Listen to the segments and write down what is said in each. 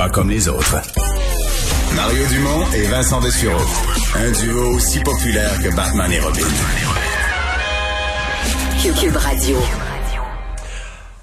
pas comme les autres. Mario Dumont et Vincent Dessureau. Un duo aussi populaire que Batman et Robin. Cube Radio.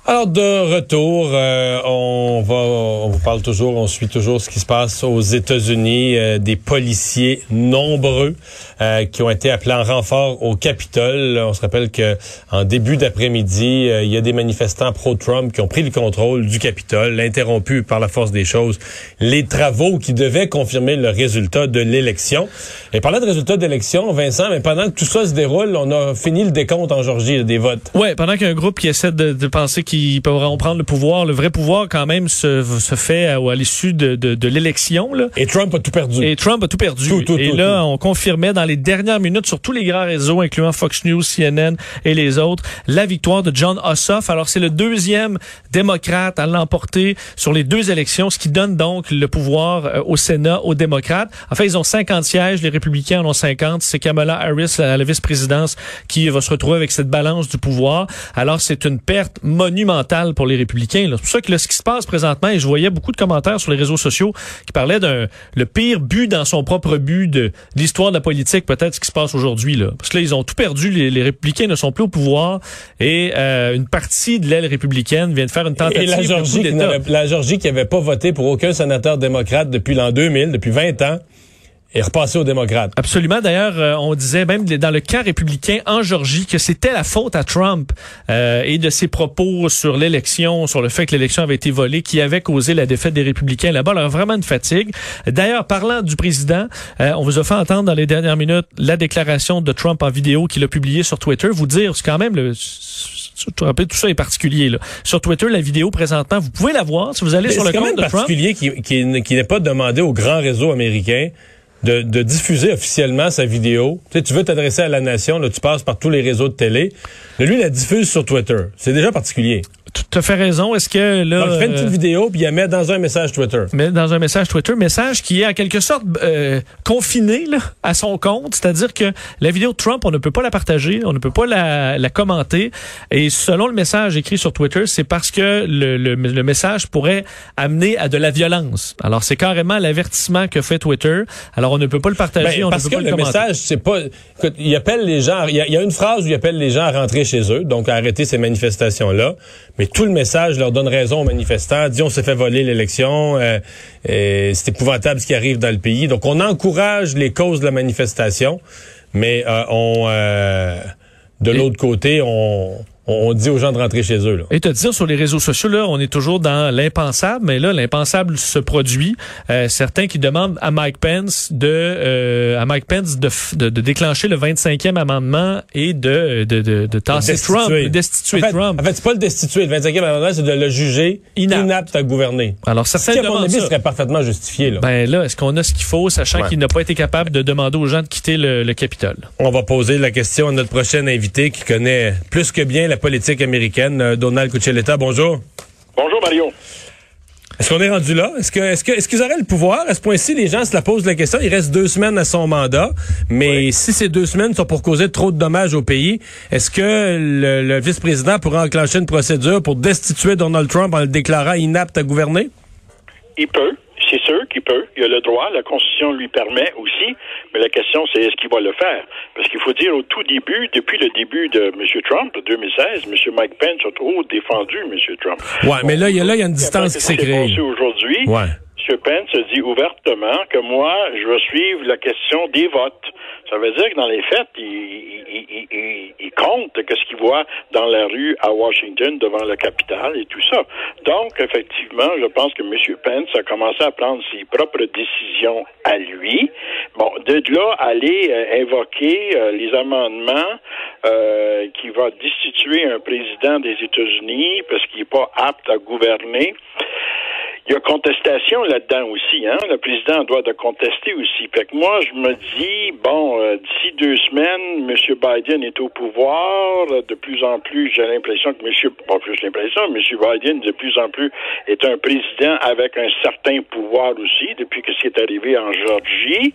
Alors de retour, euh, on va, on vous parle toujours, on suit toujours ce qui se passe aux États-Unis, euh, des policiers nombreux euh, qui ont été appelés en renfort au Capitole. On se rappelle que en début d'après-midi, il y a des manifestants pro-Trump qui ont pris le contrôle du Capitole, interrompu par la force des choses les travaux qui devaient confirmer le résultat de l'élection. Et parlant de résultat d'élection, Vincent, mais pendant que tout ça se déroule, on a fini le décompte en Georgie des votes. Ouais, pendant qu'un groupe qui essaie de, de penser qu'il qui pourront prendre le pouvoir. Le vrai pouvoir, quand même, se, se fait à, à l'issue de, de, de l'élection. Et Trump a tout perdu. Et Trump a tout perdu. Tout, tout, et tout, là, on confirmait dans les dernières minutes sur tous les grands réseaux, incluant Fox News, CNN et les autres, la victoire de John Ossoff. Alors, c'est le deuxième démocrate à l'emporter sur les deux élections, ce qui donne donc le pouvoir euh, au Sénat aux démocrates. En fait, ils ont 50 sièges, les républicains en ont 50. C'est Kamala Harris, à la vice-présidence, qui va se retrouver avec cette balance du pouvoir. Alors, c'est une perte monumentale pour les républicains. C'est pour ça que là, ce qui se passe présentement, et je voyais beaucoup de commentaires sur les réseaux sociaux qui parlaient d'un le pire but dans son propre but de, de l'histoire de la politique, peut-être ce qui se passe aujourd'hui. Là. Parce que là, ils ont tout perdu. Les, les républicains ne sont plus au pouvoir et euh, une partie de l'aile républicaine vient de faire une tentative Et la Georgie, qui n'avait- la Georgie qui avait pas voté pour aucun sénateur démocrate depuis l'an 2000, depuis 20 ans, est repassée aux démocrates. Absolument. D'ailleurs, euh, on disait même dans le camp républicain en Georgie que c'était la faute à Trump euh, et de ses propos sur l'élection, sur le fait que l'élection avait été volée, qui avait causé la défaite des républicains là-bas. Alors vraiment une fatigue. D'ailleurs, parlant du président, euh, on vous a fait entendre dans les dernières minutes la déclaration de Trump en vidéo qu'il a publiée sur Twitter. Vous dire, c'est quand même le tout ça est particulier. Là. Sur Twitter, la vidéo présentement, vous pouvez la voir si vous allez Mais sur C'est le quand compte même de Trump. particulier qui, qui, qui n'est pas demandé au grand réseau américain de, diffuser officiellement sa vidéo. Tu sais, tu veux t'adresser à la nation, là, tu passes par tous les réseaux de télé. Lui, il la diffuse sur Twitter. C'est déjà particulier. Tu as fait raison. Est-ce que là... Donc, il fait une euh, petite vidéo, puis il la met dans un message Twitter. mais dans un message Twitter, message qui est en quelque sorte euh, confiné là, à son compte, c'est-à-dire que la vidéo de Trump, on ne peut pas la partager, on ne peut pas la, la commenter, et selon le message écrit sur Twitter, c'est parce que le, le, le message pourrait amener à de la violence. Alors c'est carrément l'avertissement que fait Twitter. Alors on ne peut pas le partager, Ben, on parce ne que peut pas le le message, c'est pas. Écoute, il appelle les gens. Il y, a, il y a une phrase où il appelle les gens à rentrer chez eux, donc à arrêter ces manifestations-là. Mais tout le message leur donne raison aux manifestants. Dit on s'est fait voler l'élection. euh, c'est épouvantable ce qui arrive dans le pays. Donc on encourage les causes de la manifestation, mais euh, on euh, de l'autre côté, on, on dit aux gens de rentrer chez eux. Là. Et te dire sur les réseaux sociaux, là, on est toujours dans l'impensable, mais là, l'impensable se produit. Euh, certains qui demandent à Mike Pence de, euh, à Mike Pence de, de, de déclencher le 25e amendement et de, de, de, de tasser Destituer. Trump, de destituer en fait, Trump. En fait, c'est pas le destituer. Le 25e amendement, c'est de le juger Inapte. inapte, à gouverner. Alors, Ce certains qui, à mon avis, ça. serait parfaitement justifié. Là. Ben là, est-ce qu'on a ce qu'il faut, sachant Ouais. qu'il n'a pas été capable de demander aux gens de quitter le, le Capitole? On va poser la question à notre prochain invité qui connaît plus que bien la politique américaine, euh, Donald Cuccioletta. Bonjour. Bonjour Mario. Est-ce qu'on est rendu là? Est-ce que est-ce que est-ce qu'ils auraient le pouvoir? À ce point-ci, les gens se la posent la question. Il reste deux semaines à son mandat, mais si ces deux semaines sont pour causer trop de dommages au pays, est-ce que le, le vice-président pourra enclencher une procédure pour destituer Donald Trump en le déclarant inapte à gouverner? Il peut, c'est sûr qu'il peut. Il a le droit, la Constitution lui permet aussi. Mais la question, c'est est-ce qu'il va le faire? Parce qu'il faut dire au tout début, depuis le début de M. Trump, 2016, M. Mike Pence a trop défendu M. Trump. Ouais, mais là, il y a là, il y a une distance qui s'est créée. aujourd'hui? Ouais. M. Pence dit ouvertement que moi, je vais suivre la question des votes. Ça veut dire que dans les faits, il, il, il, compte ce qu'il voit dans la rue à Washington devant le Capitole et tout ça. Donc, effectivement, je pense que M. Pence a commencé à prendre ses propres décisions à lui. Bon, de là, aller euh, invoquer euh, les amendements euh, qui va destituer un président des États-Unis parce qu'il n'est pas apte à gouverner. Il y a contestation là-dedans aussi, hein? Le président doit de contester aussi. Fait que moi, je me dis, bon, euh, d'ici deux semaines, M. Biden est au pouvoir. De plus en plus, j'ai l'impression que M. pas plus l'impression, M. Biden de plus en plus est un président avec un certain pouvoir aussi, depuis que ce qui est arrivé en Georgie.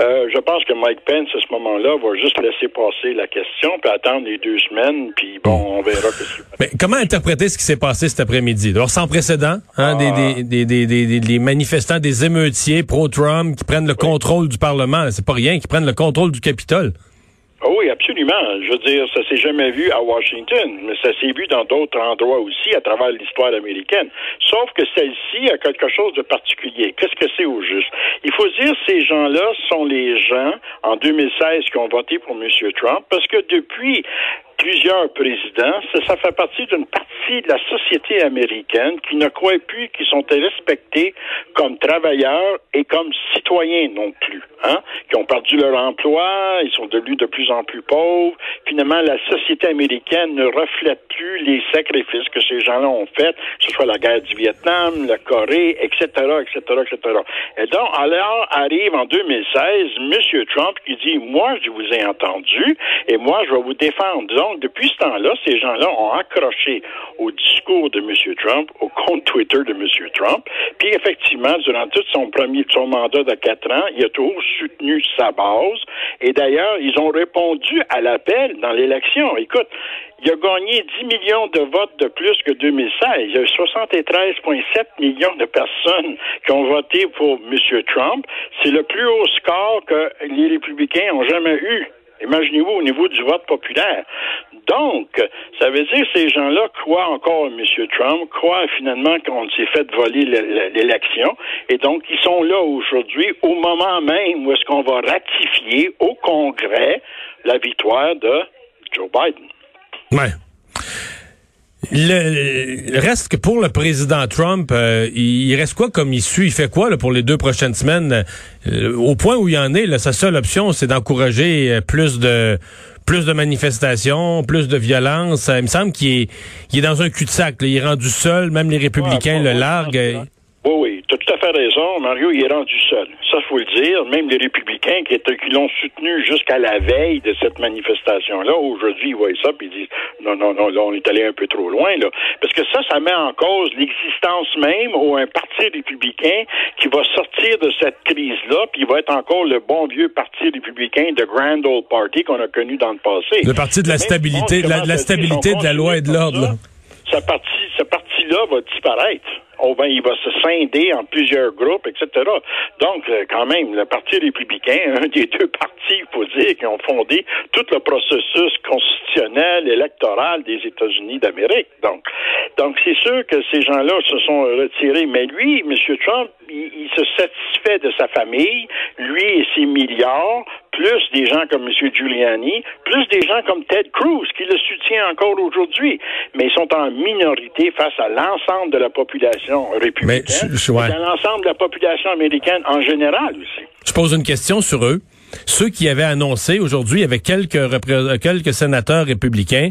Euh, je pense que Mike Pence, à ce moment-là, va juste laisser passer la question, puis attendre les deux semaines, puis bon, on verra que Mais comment interpréter ce qui s'est passé cet après-midi? Alors, sans précédent, hein, Ah. des, des, des, des, des, des, manifestants, des émeutiers pro-Trump qui prennent le contrôle du Parlement. C'est pas rien, qui prennent le contrôle du Capitole. Oh oui, absolument. Je veux dire, ça s'est jamais vu à Washington, mais ça s'est vu dans d'autres endroits aussi à travers l'histoire américaine. Sauf que celle-ci a quelque chose de particulier. Qu'est-ce que c'est au juste? Il faut dire ces gens-là sont les gens en 2016 qui ont voté pour M. Trump parce que depuis plusieurs présidents, ça, fait partie d'une partie de la société américaine qui ne croit plus qu'ils sont respectés comme travailleurs et comme citoyens non plus, hein, qui ont perdu leur emploi, ils sont devenus de plus en plus pauvres. Finalement, la société américaine ne reflète plus les sacrifices que ces gens-là ont faits, que ce soit la guerre du Vietnam, la Corée, etc., etc., etc. Et donc, alors arrive en 2016 M. Trump qui dit, moi, je vous ai entendu et moi, je vais vous défendre. Donc, depuis ce temps-là, ces gens-là ont accroché au discours de M. Trump, au compte Twitter de M. Trump. Puis effectivement, durant tout son premier son mandat de quatre ans, il a toujours soutenu sa base. Et d'ailleurs, ils ont répondu à l'appel dans l'élection. Écoute, il a gagné 10 millions de votes de plus que 2016. Il y a 73,7 millions de personnes qui ont voté pour M. Trump. C'est le plus haut score que les républicains ont jamais eu. Imaginez-vous au niveau du vote populaire. Donc, ça veut dire que ces gens-là croient encore M. Trump, croient finalement qu'on s'est fait voler l'élection, et donc ils sont là aujourd'hui au moment même où est-ce qu'on va ratifier au Congrès la victoire de Joe Biden. Ouais. Le, reste que pour le président Trump, euh, il reste quoi comme issue? Il fait quoi là, pour les deux prochaines semaines? Euh, au point où il en est, là, sa seule option, c'est d'encourager euh, plus de plus de manifestations, plus de violence. Il me semble qu'il est, il est dans un cul-de-sac. Il est rendu seul, même les républicains le larguent. Tu as tout à fait raison. Mario, il est rendu seul. Ça, faut le dire. Même les républicains qui, étaient, qui l'ont soutenu jusqu'à la veille de cette manifestation-là, aujourd'hui, ils voient ça et ils disent non, non, non, là, on est allé un peu trop loin, là. Parce que ça, ça met en cause l'existence même ou un parti républicain qui va sortir de cette crise-là, puis il va être encore le bon vieux parti républicain de Grand Old Party qu'on a connu dans le passé. Le parti de la stabilité, de la, stabilité de la loi et de l'ordre. Ce parti-là va disparaître oh ben, il va se scinder en plusieurs groupes, etc. Donc, euh, quand même, le Parti républicain, un des deux partis, il faut dire, qui ont fondé tout le processus constitutionnel, électoral des États-Unis d'Amérique. Donc, donc c'est sûr que ces gens-là se sont retirés. Mais lui, M. Trump, il, se satisfait de sa famille, lui et ses milliards, plus des gens comme M. Giuliani, plus des gens comme Ted Cruz, qui le soutient encore aujourd'hui. Mais ils sont en minorité face à l'ensemble de la population républicaine, et à l'ensemble de la population américaine en général aussi. Je pose une question sur eux ceux qui avaient annoncé aujourd'hui, il y avait quelques quelques sénateurs républicains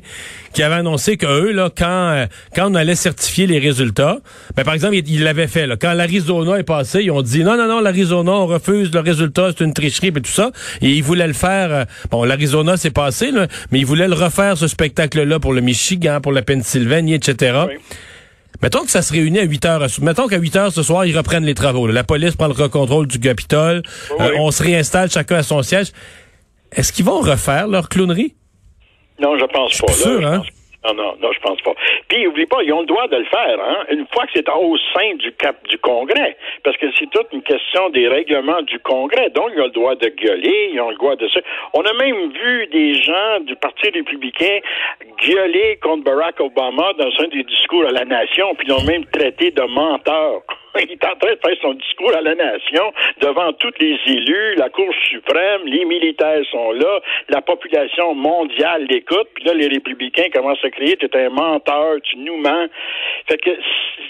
qui avaient annoncé que eux là, quand euh, quand on allait certifier les résultats, ben par exemple, ils l'avaient fait. Là, quand l'Arizona est passé, ils ont dit non non non, l'Arizona, on refuse le résultat, c'est une tricherie et tout ça. Et ils voulaient le faire. Euh, bon, l'Arizona s'est passé, là, mais ils voulaient le refaire ce spectacle-là pour le Michigan, pour la Pennsylvanie, etc. Mettons que ça se réunit à 8 heures. Mettons qu'à 8 heures ce soir, ils reprennent les travaux. La police prend le contrôle du Capitole. Euh, on se réinstalle chacun à son siège. Est-ce qu'ils vont refaire leur clownerie? Non, je pense pas. sûr, hein? Non, non, non, je pense pas. Puis, oublie pas, ils ont le droit de le faire, hein, une fois que c'est au sein du cap du Congrès. Parce que c'est toute une question des règlements du Congrès. Donc, ils ont le droit de gueuler, ils ont le droit de ça. On a même vu des gens du Parti républicain gueuler contre Barack Obama dans un des discours à la nation, puis ils l'ont même traité de menteur. il est en train de faire son discours à la nation devant tous les élus, la Cour suprême, les militaires sont là, la population mondiale l'écoute, puis là, les républicains commencent à crier, tu es un menteur, tu nous mens. Fait que,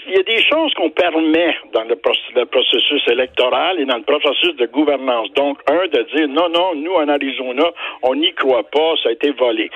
il y a des choses qu'on permet dans le, processus électoral et dans le processus de gouvernance. Donc, un, de dire, non, non, nous, en Arizona, on n'y croit pas, ça a été volé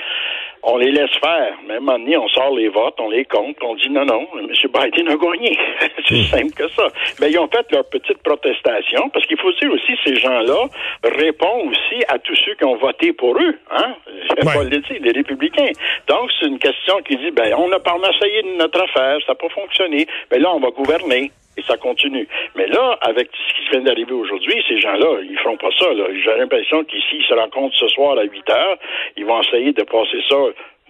on les laisse faire. Même un moment on sort les votes, on les compte, on dit non, non, M. Biden a gagné. c'est hmm. simple que ça. Mais ils ont fait leur petite protestation, parce qu'il faut dire aussi, ces gens-là répondent aussi à tous ceux qui ont voté pour eux. Hein? Je vais pas le dire, les républicains. Donc, c'est une question qui dit, ben, on a pas essayé de notre affaire, ça n'a pas fonctionné, mais là, on va gouverner et ça continue. Mais là, avec ce qui vient d'arriver aujourd'hui, ces gens-là, ils feront pas ça. J'ai l'impression qu'ici, ils se rencontrent ce soir à 8 heures. Ils vont essayer de passer ça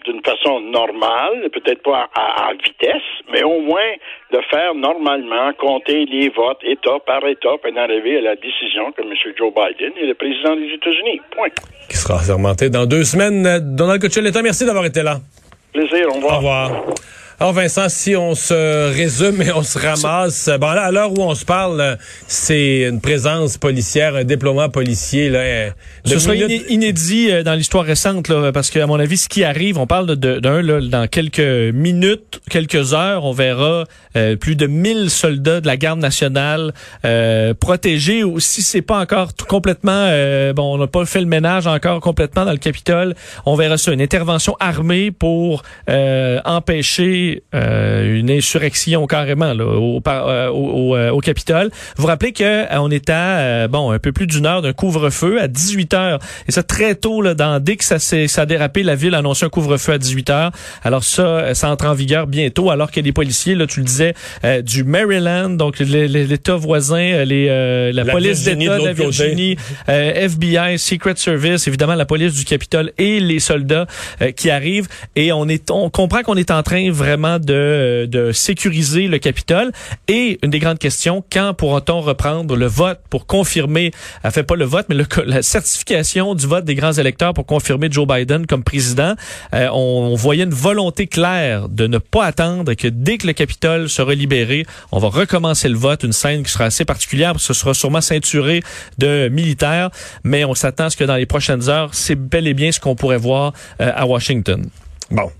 d'une façon normale, peut-être pas à, vitesse, mais au moins de faire normalement, compter les votes État par État, et arriver à la décision que M. Joe Biden est le président des États-Unis. Point. Qui sera sermenté dans deux semaines. Donald Cochel-État, merci d'avoir été là. Plaisir, au revoir. Au revoir. Alors Vincent, si on se résume et on se ramasse, bon là, à l'heure où on se parle, c'est une présence policière, un déploiement policier là. Ce sera inédit euh, dans l'histoire récente là, parce qu'à mon avis, ce qui arrive, on parle d'un là dans quelques minutes, quelques heures, on verra euh, plus de 1000 soldats de la garde nationale euh, protégés. Ou si c'est pas encore tout complètement, euh, bon, on n'a pas fait le ménage encore complètement dans le Capitole, on verra ça, une intervention armée pour empêcher euh, une insurrection carrément là, au, euh, au, euh, au, Capitole. Vous vous rappelez que on était à, bon un peu plus d'une heure d'un couvre-feu à 18 heures et ça très tôt là, dans dès que ça s'est ça a dérapé, la ville a annoncé un couvre-feu à 18 heures. Alors ça, ça entre en vigueur bientôt alors que les policiers là, tu le disais, du Maryland, donc l'État voisin, les la, police d'État de, la Virginie, FBI, Secret Service, évidemment la police du Capitole et les soldats qui arrivent et on est on comprend qu'on est en train vraiment de, sécuriser le Capitole. Et une des grandes questions, quand pourra-t-on reprendre le vote pour confirmer, fait pas le vote, mais la certification du vote des grands électeurs pour confirmer Joe Biden comme président? Euh, on, voyait une volonté claire de ne pas attendre que dès que le Capitole sera libéré, on va recommencer le vote, une scène qui sera assez particulière, parce que ce sera sûrement ceinturé de militaires, mais on s'attend à ce que dans les prochaines heures, c'est bel et bien ce qu'on pourrait voir euh, à Washington. Bon,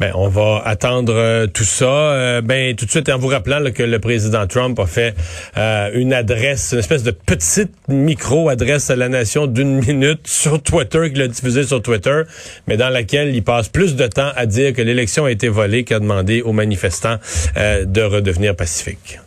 ben on va attendre euh, tout ça. Euh, ben tout de suite en vous rappelant que le président Trump a fait euh, une adresse, une espèce de petite micro adresse à la nation d'une minute sur Twitter qu'il a diffusé sur Twitter, mais dans laquelle il passe plus de temps à dire que l'élection a été volée qu'à demander aux manifestants de redevenir pacifiques.